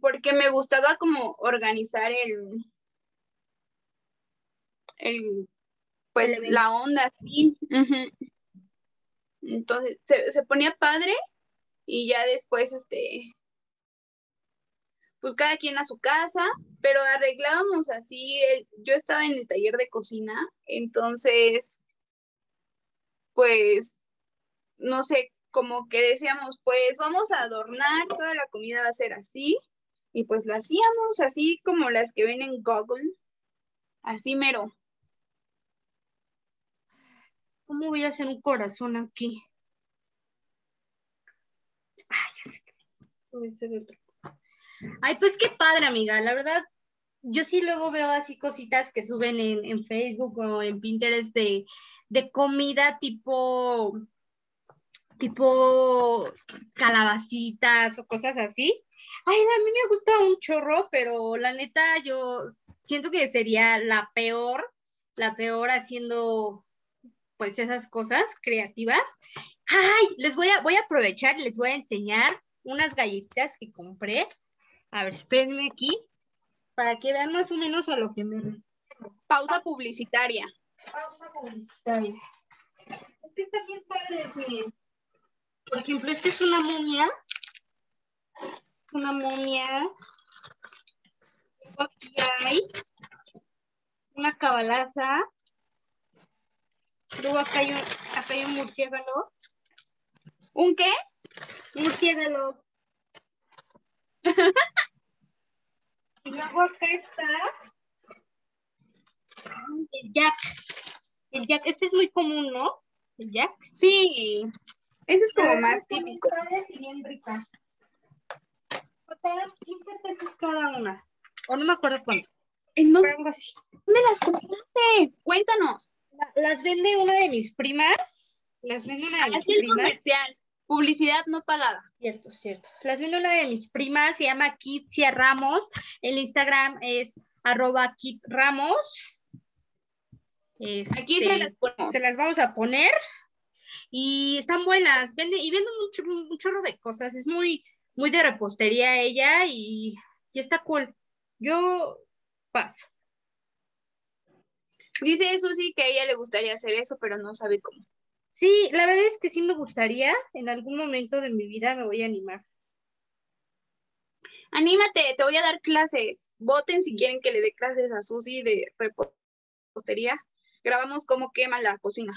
Porque me gustaba como organizar el, el, pues la onda, sí. Entonces se, ponía padre y ya después, este, pues cada quien a su casa, pero arreglábamos así, yo estaba en el taller de cocina, entonces, pues, no sé, como que decíamos, pues vamos a adornar, toda la comida va a ser así, y pues la hacíamos así como las que ven en Google, así mero. ¿Cómo voy a hacer un corazón aquí? Ay, ya sé que Ay, pues qué padre, amiga. La verdad, yo sí luego veo así cositas que suben en, Facebook o en Pinterest de, de comida tipo, tipo calabacitas o cosas así. Ay, a mí me gusta un chorro, pero la neta yo siento que sería la peor, la peor haciendo pues esas cosas creativas. Ay, les voy a, voy a aprovechar y les voy a enseñar unas galletitas que compré. A ver, espérenme aquí para que vean más o menos a lo que me Pausa publicitaria. Pausa publicitaria. Es que está bien padre, miren. Por ejemplo, esta es una momia. Una momia. Aquí hay una cabalaza. Luego acá hay un, acá hay un murciélago. ¿Un qué? Murciélago. y luego acá está el jack. El jack, este es muy común, ¿no? El jack. Sí, ese es como más típico. Y bien ricas. Costaban 15 pesos cada una. O no me acuerdo cuánto. ¿En dónde, Pero algo así. dónde las compraste? Cuéntanos. La- Las vende una de mis primas. Las vende una de mis Así el primas. comercial. Publicidad no pagada. Cierto, cierto. Las vende una de mis primas, se llama Kitsia Ramos. El Instagram es arroba Kit Ramos. Aquí Este, se las ponemos. se las vamos a poner. Y están buenas. Vende, y venden un, chorro- un chorro de cosas. Es muy, muy de repostería ella y, y está cool. Yo paso. Dice Susi que a ella le gustaría hacer eso, pero no sabe cómo. Sí, la verdad es que sí me gustaría. En algún momento de mi vida me voy a animar. Anímate, te voy a dar clases. Voten si quieren que le dé clases a Susi de repostería. Grabamos cómo quema la cocina.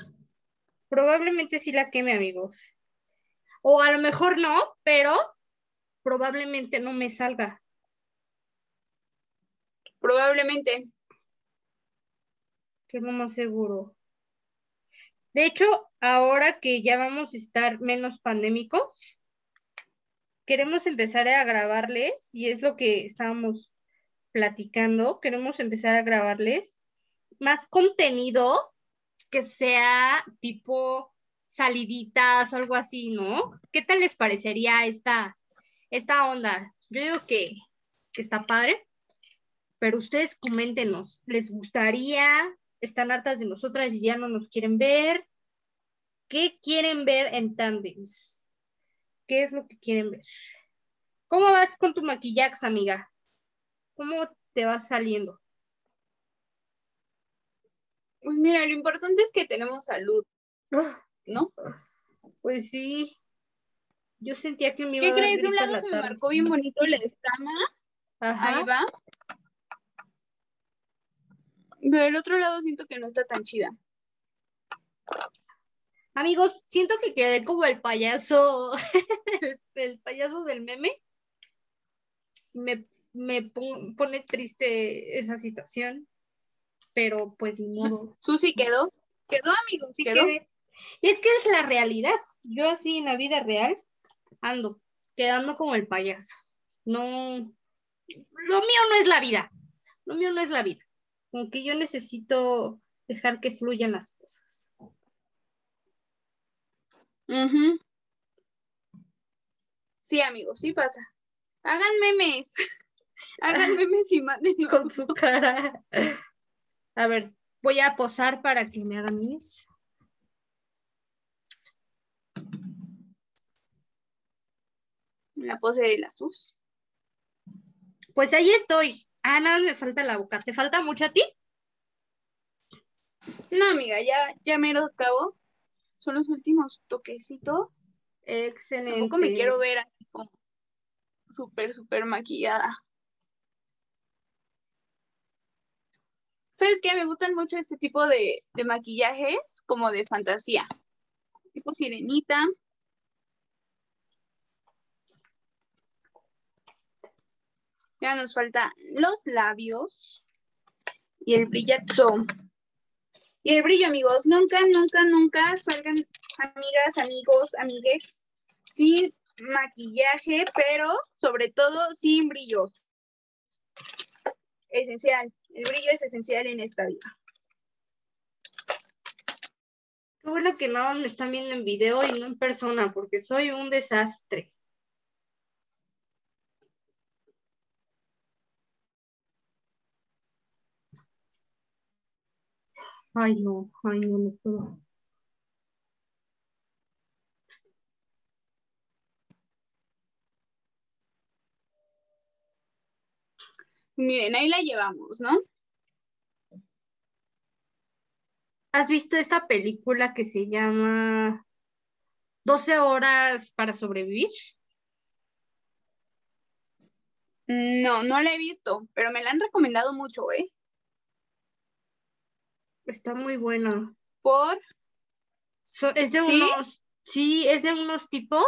Probablemente sí la queme, amigos. O a lo mejor no, pero probablemente no me salga. Probablemente. Que es lo más seguro. De hecho, ahora que ya vamos a estar menos pandémicos, queremos empezar a grabarles, y es lo que estábamos platicando, queremos empezar a grabarles más contenido que sea tipo saliditas o algo así, ¿no? ¿Qué tal les parecería esta, esta onda? Yo digo que, que está padre, pero ustedes coméntenos, ¿les gustaría? ¿Están hartas de nosotras y ya no nos quieren ver? ¿Qué quieren ver en Tandems? ¿Qué es lo que quieren ver? ¿Cómo vas con tu maquillaje, amiga? ¿Cómo te vas saliendo? Pues mira, lo importante es que tenemos salud, ¿no? Pues sí. Yo sentía que me iba ¿Qué a crees? De un lado la se me marcó bien bonito la escama. Ajá. Ahí va. Pero del otro lado siento que no está tan chida. Amigos, siento que quedé como el payaso, el, el payaso del meme. Me, me pon- pone triste esa situación, pero pues ni modo. Susi quedó. Quedó, amigos, Sí quedó. quedé. Y es que es la realidad. Yo así en la vida real ando quedando como el payaso. No, lo mío no es la vida. Lo mío no es la vida. Aunque yo necesito dejar que fluyan las cosas. Sí, amigos, sí pasa. Hagan memes. Hagan memes y mándenos. Con su cara. A ver, voy a posar para que me hagan mis. La pose de la Sus. Pues ahí estoy. Ah, nada, me falta la boca. ¿Te falta mucho a ti? No, amiga, ya, ya mero acabo. Son los últimos toquecitos. Excelente. Tampoco me quiero ver así como súper, súper maquillada. ¿Sabes qué? Me gustan mucho este tipo de, de maquillajes como de fantasía. Tipo sirenita. Ya nos faltan los labios y el brillazo. Y el brillo, amigos. Nunca, nunca, nunca salgan, amigas, amigos, amigues, sin maquillaje, pero sobre todo sin brillos. Esencial. El brillo es esencial en esta vida. Qué bueno que nada me están viendo en video y no en persona, porque soy un desastre. Ay, no, ay, no, no puedo. Miren, ahí la llevamos, ¿no? ¿Has visto esta película que se llama 12 horas para sobrevivir? No, no la he visto, pero me la han recomendado mucho, ¿eh? Está muy buena. Por. So- es de ¿Sí? unos, sí, es de unos tipos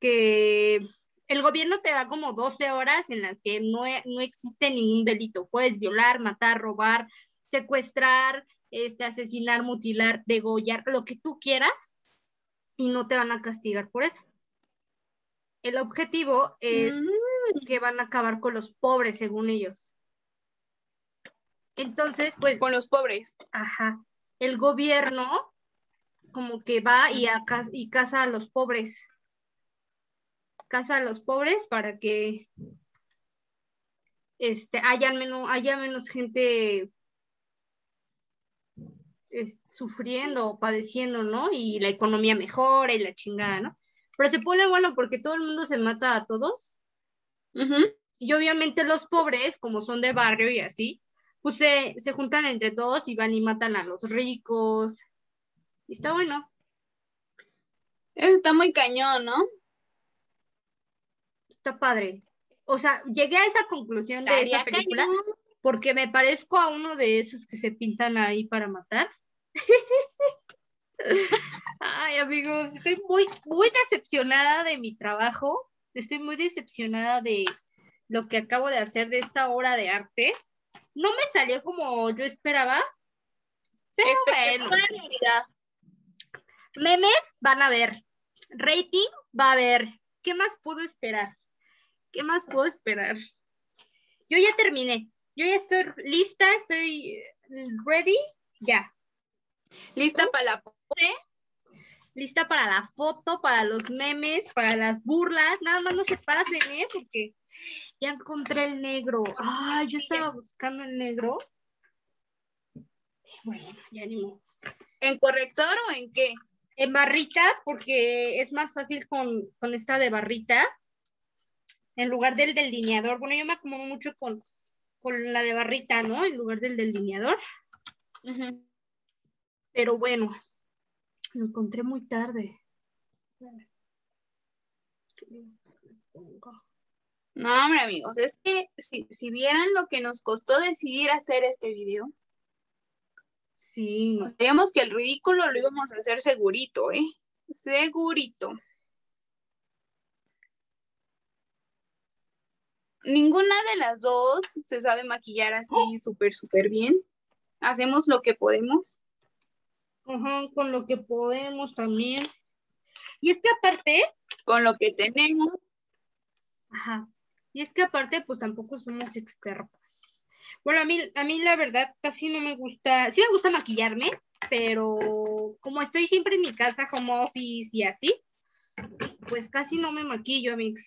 que el gobierno te da como 12 horas en las que no, e- no existe ningún delito. Puedes violar, matar, robar, secuestrar, este, asesinar, mutilar, degollar, lo que tú quieras y no te van a castigar por eso. El objetivo es Mm, que van a acabar con los pobres, según ellos. Entonces, pues, con los pobres. ajá, el gobierno como que va y, a y caza a los pobres. Caza a los pobres para que este, haya, menos, haya menos gente es, sufriendo o padeciendo, ¿no? Y la economía mejora y la chingada, ¿no? Pero se pone bueno porque todo el mundo se mata a todos. Y obviamente los pobres, como son de barrio y así, pues se, se juntan entre todos y van y matan a los ricos. Y está bueno. Eso está muy cañón, ¿no? Está padre. O sea, llegué a esa conclusión de esa película cañón. porque me parezco a uno de esos que se pintan ahí para matar. Ay, amigos, estoy muy, muy decepcionada de mi trabajo. Estoy muy decepcionada de lo que acabo de hacer de esta obra de arte. No me salió como yo esperaba. Pero bueno. Memes van a ver. Rating va a haber. ¿Qué más puedo esperar? ¿Qué más puedo esperar? Yo ya terminé. Yo ya estoy lista, estoy ready. Ya. ¿Lista para la Lista para la foto, para los memes, para las burlas. Nada más no se pasen, ¿eh? Porque ya encontré el negro. Ah, yo estaba buscando el negro. Bueno, ya ni modo. ¿En corrector o en qué? En barrita, porque es más fácil con, con esta de barrita, en lugar del delineador. Bueno, yo me acomodo mucho con, con la de barrita, ¿no? En lugar del delineador. Pero bueno, lo encontré muy tarde. No, hombre, amigos, es que si, si vieran lo que nos costó decidir hacer este video, Sí, sabíamos que el ridículo lo íbamos a hacer segurito, ¿eh? Segurito. Ninguna de las dos se sabe maquillar así súper, súper bien. Hacemos lo que podemos. Ajá, con lo que podemos también. Y es que aparte, con lo que tenemos. Ajá. Y es que aparte, pues tampoco somos expertos. Bueno, a mí, a mí la verdad casi no me gusta, sí me gusta maquillarme, pero como estoy siempre en mi casa, home office y así, pues casi no me maquillo, mix.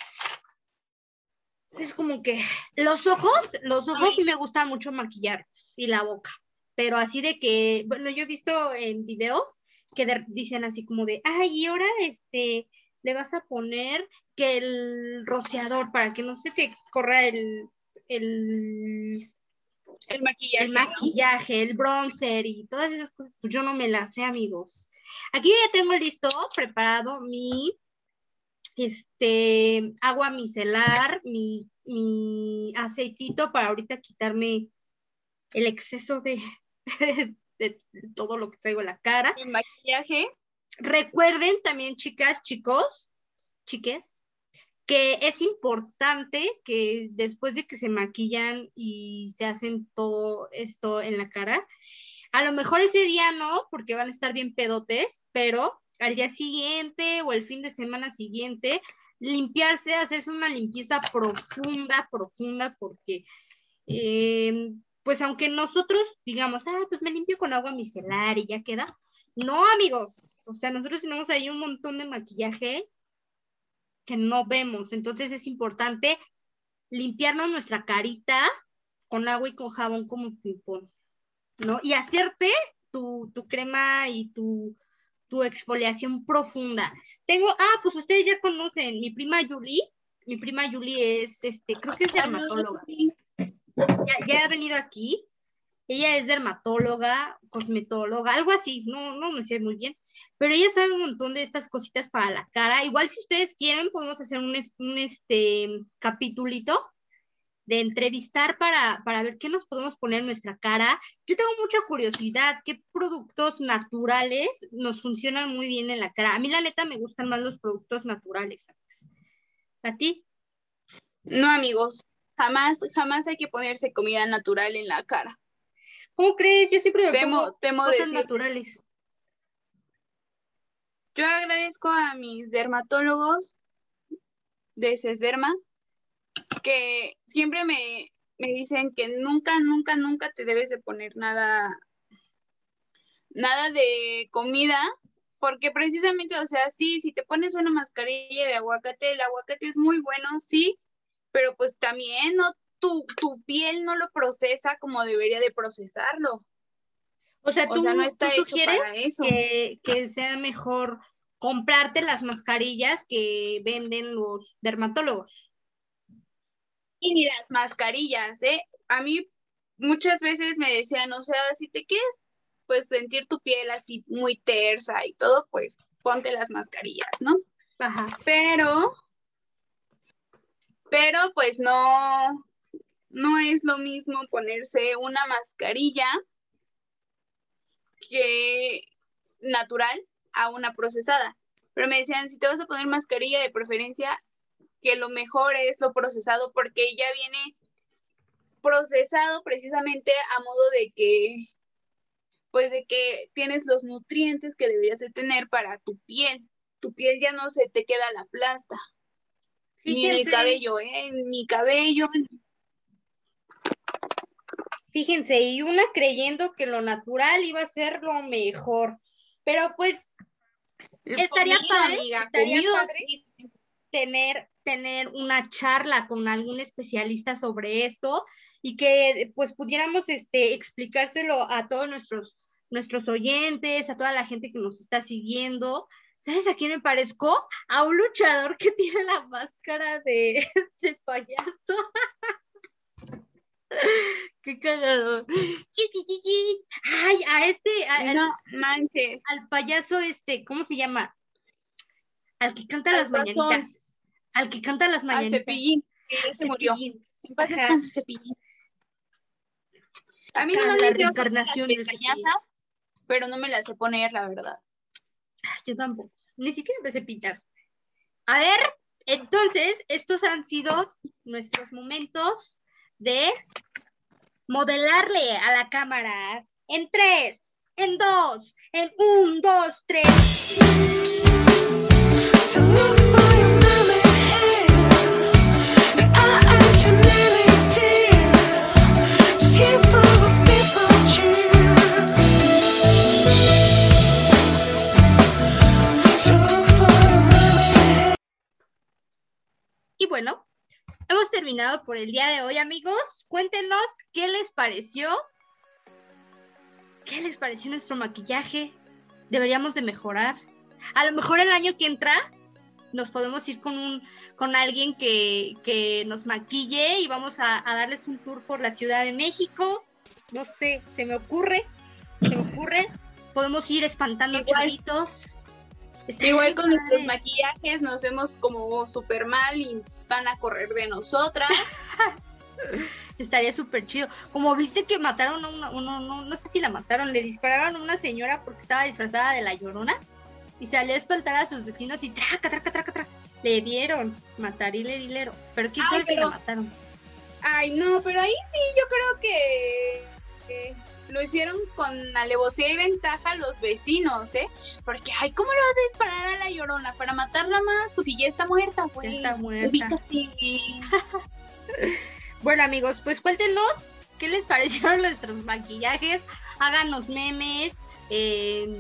Es como que los ojos, los ojos sí me gusta mucho maquillar y la boca, pero así de que, bueno, yo he visto en videos que de- dicen así como de, ay, y ahora este, le vas a poner que el rociador para que no se te corra el, el, El maquillaje. el ¿no? maquillaje, el bronzer y todas esas cosas, pues yo no me las sé, amigos. Aquí ya tengo listo, preparado mi este agua micelar, mi, mi aceitito para ahorita quitarme el exceso de, de todo lo que traigo en la cara. El maquillaje. Recuerden también, chicas, chicos, chiques, que es importante que después de que se maquillan y se hacen todo esto en la cara, a lo mejor ese día no, porque van a estar bien pedotes, pero al día siguiente o el fin de semana siguiente, limpiarse, hacerse una limpieza profunda, profunda, porque eh, pues aunque nosotros digamos, ah, pues me limpio con agua micelar y ya queda, No, amigos, o sea, nosotros tenemos ahí un montón de maquillaje que no vemos, entonces es importante limpiarnos nuestra carita con agua y con jabón como ping-pong, ¿no? Y hacerte tu, tu crema y tu, tu exfoliación profunda. Tengo, ah, pues ustedes ya conocen, mi prima Julie, mi prima Julie es, este, creo que es dermatóloga. Ya, ya ha venido aquí. Ella es dermatóloga, cosmetóloga, algo así, no, no me sé muy bien, pero ella sabe un montón de estas cositas para la cara. Igual si ustedes quieren, podemos hacer un, un este, capitulito de entrevistar para, para ver qué nos podemos poner en nuestra cara. Yo tengo mucha curiosidad, qué productos naturales nos funcionan muy bien en la cara. A mí la neta me gustan más los productos naturales. ¿A ti? No, amigos, jamás, jamás hay que ponerse comida natural en la cara. ¿Cómo crees? Yo siempre me Temo, pongo temo cosas decir, naturales. yo agradezco a mis dermatólogos de Cesderma que siempre me, me dicen que nunca, nunca, nunca te debes de poner nada, nada de comida, porque precisamente, o sea, sí, si te pones una mascarilla de aguacate, el aguacate es muy bueno, sí, pero pues también no, tu, tu piel no lo procesa como debería de procesarlo. O sea, O tú, sea, no está tú sugieres que, que sea mejor comprarte las mascarillas que venden los dermatólogos. Y ni las mascarillas, ¿eh? A mí muchas veces me decían, o sea, si te quieres pues sentir tu piel así muy tersa y todo, pues ponte las mascarillas, ¿no? Ajá. Pero, pero pues no, no es lo mismo ponerse una mascarilla que natural a una procesada. Pero me decían, si te vas a poner mascarilla de preferencia, que lo mejor es lo procesado porque ya viene procesado precisamente a modo de que, pues de que tienes los nutrientes que deberías de tener para tu piel. Tu piel ya no se te queda la plasta. Ni en el cabello, ¿eh? Ni cabello. Fíjense, y una creyendo que lo natural iba a ser lo mejor. Pero pues Estaría Comido, padre, amiga, estaría comido, padre. sí. tener, tener una charla con algún especialista sobre esto y que pues pudiéramos este, explicárselo a todos nuestros, nuestros oyentes, a toda la gente que nos está siguiendo. ¿Sabes a quién me parezco? A un luchador que tiene la máscara de, de payaso. Qué cagado. Ay, a este, a- al, manches. al payaso este, ¿cómo se llama? Al que canta Al las ratón. mañanitas. Al que canta las Al mañanitas. cepillín, que ya se murió. Cepillín. Cepillín. A mí no me reencarnación las pero no me las sé poner, la verdad. Yo tampoco. Ni siquiera empecé a pintar. A ver, entonces, estos han sido nuestros momentos de modelarle a la cámara. En tres, en dos, en un, dos, tres. Terminado por el día de hoy, amigos. Cuéntenos qué les pareció. ¿Qué les pareció nuestro maquillaje? ¿Deberíamos de mejorar? A lo mejor el año que entra nos podemos ir con un con alguien que, que nos maquille y vamos a, a darles un tour por la Ciudad de México. No sé, se me ocurre, se me ocurre. Podemos ir espantando chavitos. Igual con nuestros maquillajes nos vemos como súper mal y van a correr de nosotras. Estaría súper chido. Como viste que mataron a una, uno, no, no sé si la mataron, le dispararon a una señora porque estaba disfrazada de la llorona y salió a espantar a sus vecinos y traca, traca, traca, traca. Le dieron matar y le dilero. Pero quién sabe si pero- la mataron. Ay, no, pero ahí sí yo creo que, que lo hicieron con alevosía y ventaja los vecinos, ¿eh? Porque, ay, ¿cómo le vas a disparar a la llorona? ¿Para matarla más? Pues si ya está muerta, Ya güey. está muerta. Bueno, amigos, pues cuéntenos qué les parecieron nuestros maquillajes. Háganos memes. eh,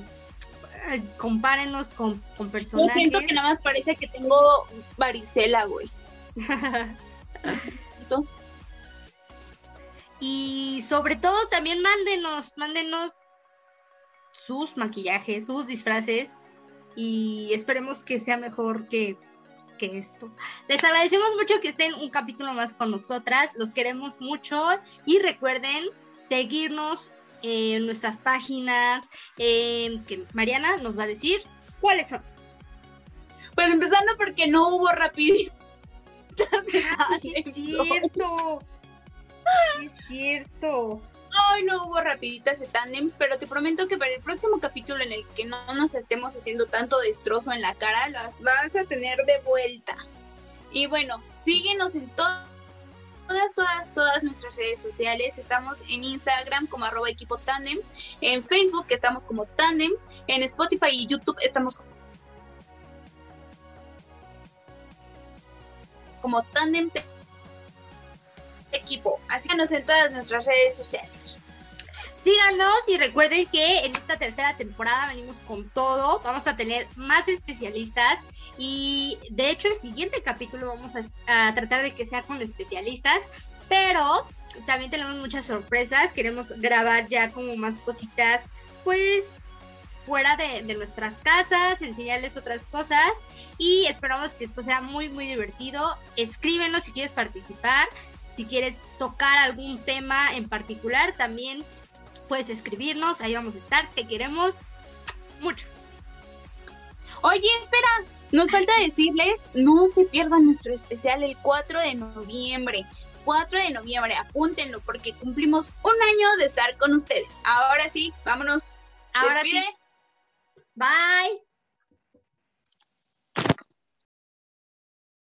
eh, compárenos con, con Yo personajes. siento que nada más parece que tengo varicela, güey. Entonces, Y sobre todo también mándenos, mándenos sus maquillajes, sus disfraces y esperemos que sea mejor que, que esto. Les agradecemos mucho que estén un capítulo más con nosotras, los queremos mucho y recuerden seguirnos en nuestras páginas eh, que Mariana nos va a decir cuáles son. pues empezando porque no hubo rapidito. Ah, sí es cierto. Es cierto. Ay, no hubo rapiditas de tandems, pero te prometo que para el próximo capítulo en el que no nos estemos haciendo tanto destrozo en la cara, las vas a tener de vuelta. Y bueno, síguenos en to- todas, todas, todas nuestras redes sociales. Estamos en Instagram como arroba equipo en Facebook estamos como tandems, en Spotify y YouTube estamos como tandems equipo. Así que nos en todas nuestras redes sociales. Síganos y recuerden que en esta tercera temporada venimos con todo. Vamos a tener más especialistas y de hecho el siguiente capítulo vamos a, a tratar de que sea con especialistas, pero también tenemos muchas sorpresas. Queremos grabar ya como más cositas, pues fuera de, de nuestras casas, enseñarles otras cosas y esperamos que esto sea muy muy divertido. Escríbenos si quieres participar, si quieres tocar algún tema en particular, también puedes escribirnos, ahí vamos a estar, te queremos mucho. Oye, espera, nos falta decirles, no se pierdan nuestro especial el 4 de noviembre. 4 de noviembre, apúntenlo porque cumplimos un año de estar con ustedes. Ahora sí, vámonos. Ahora sí, bye.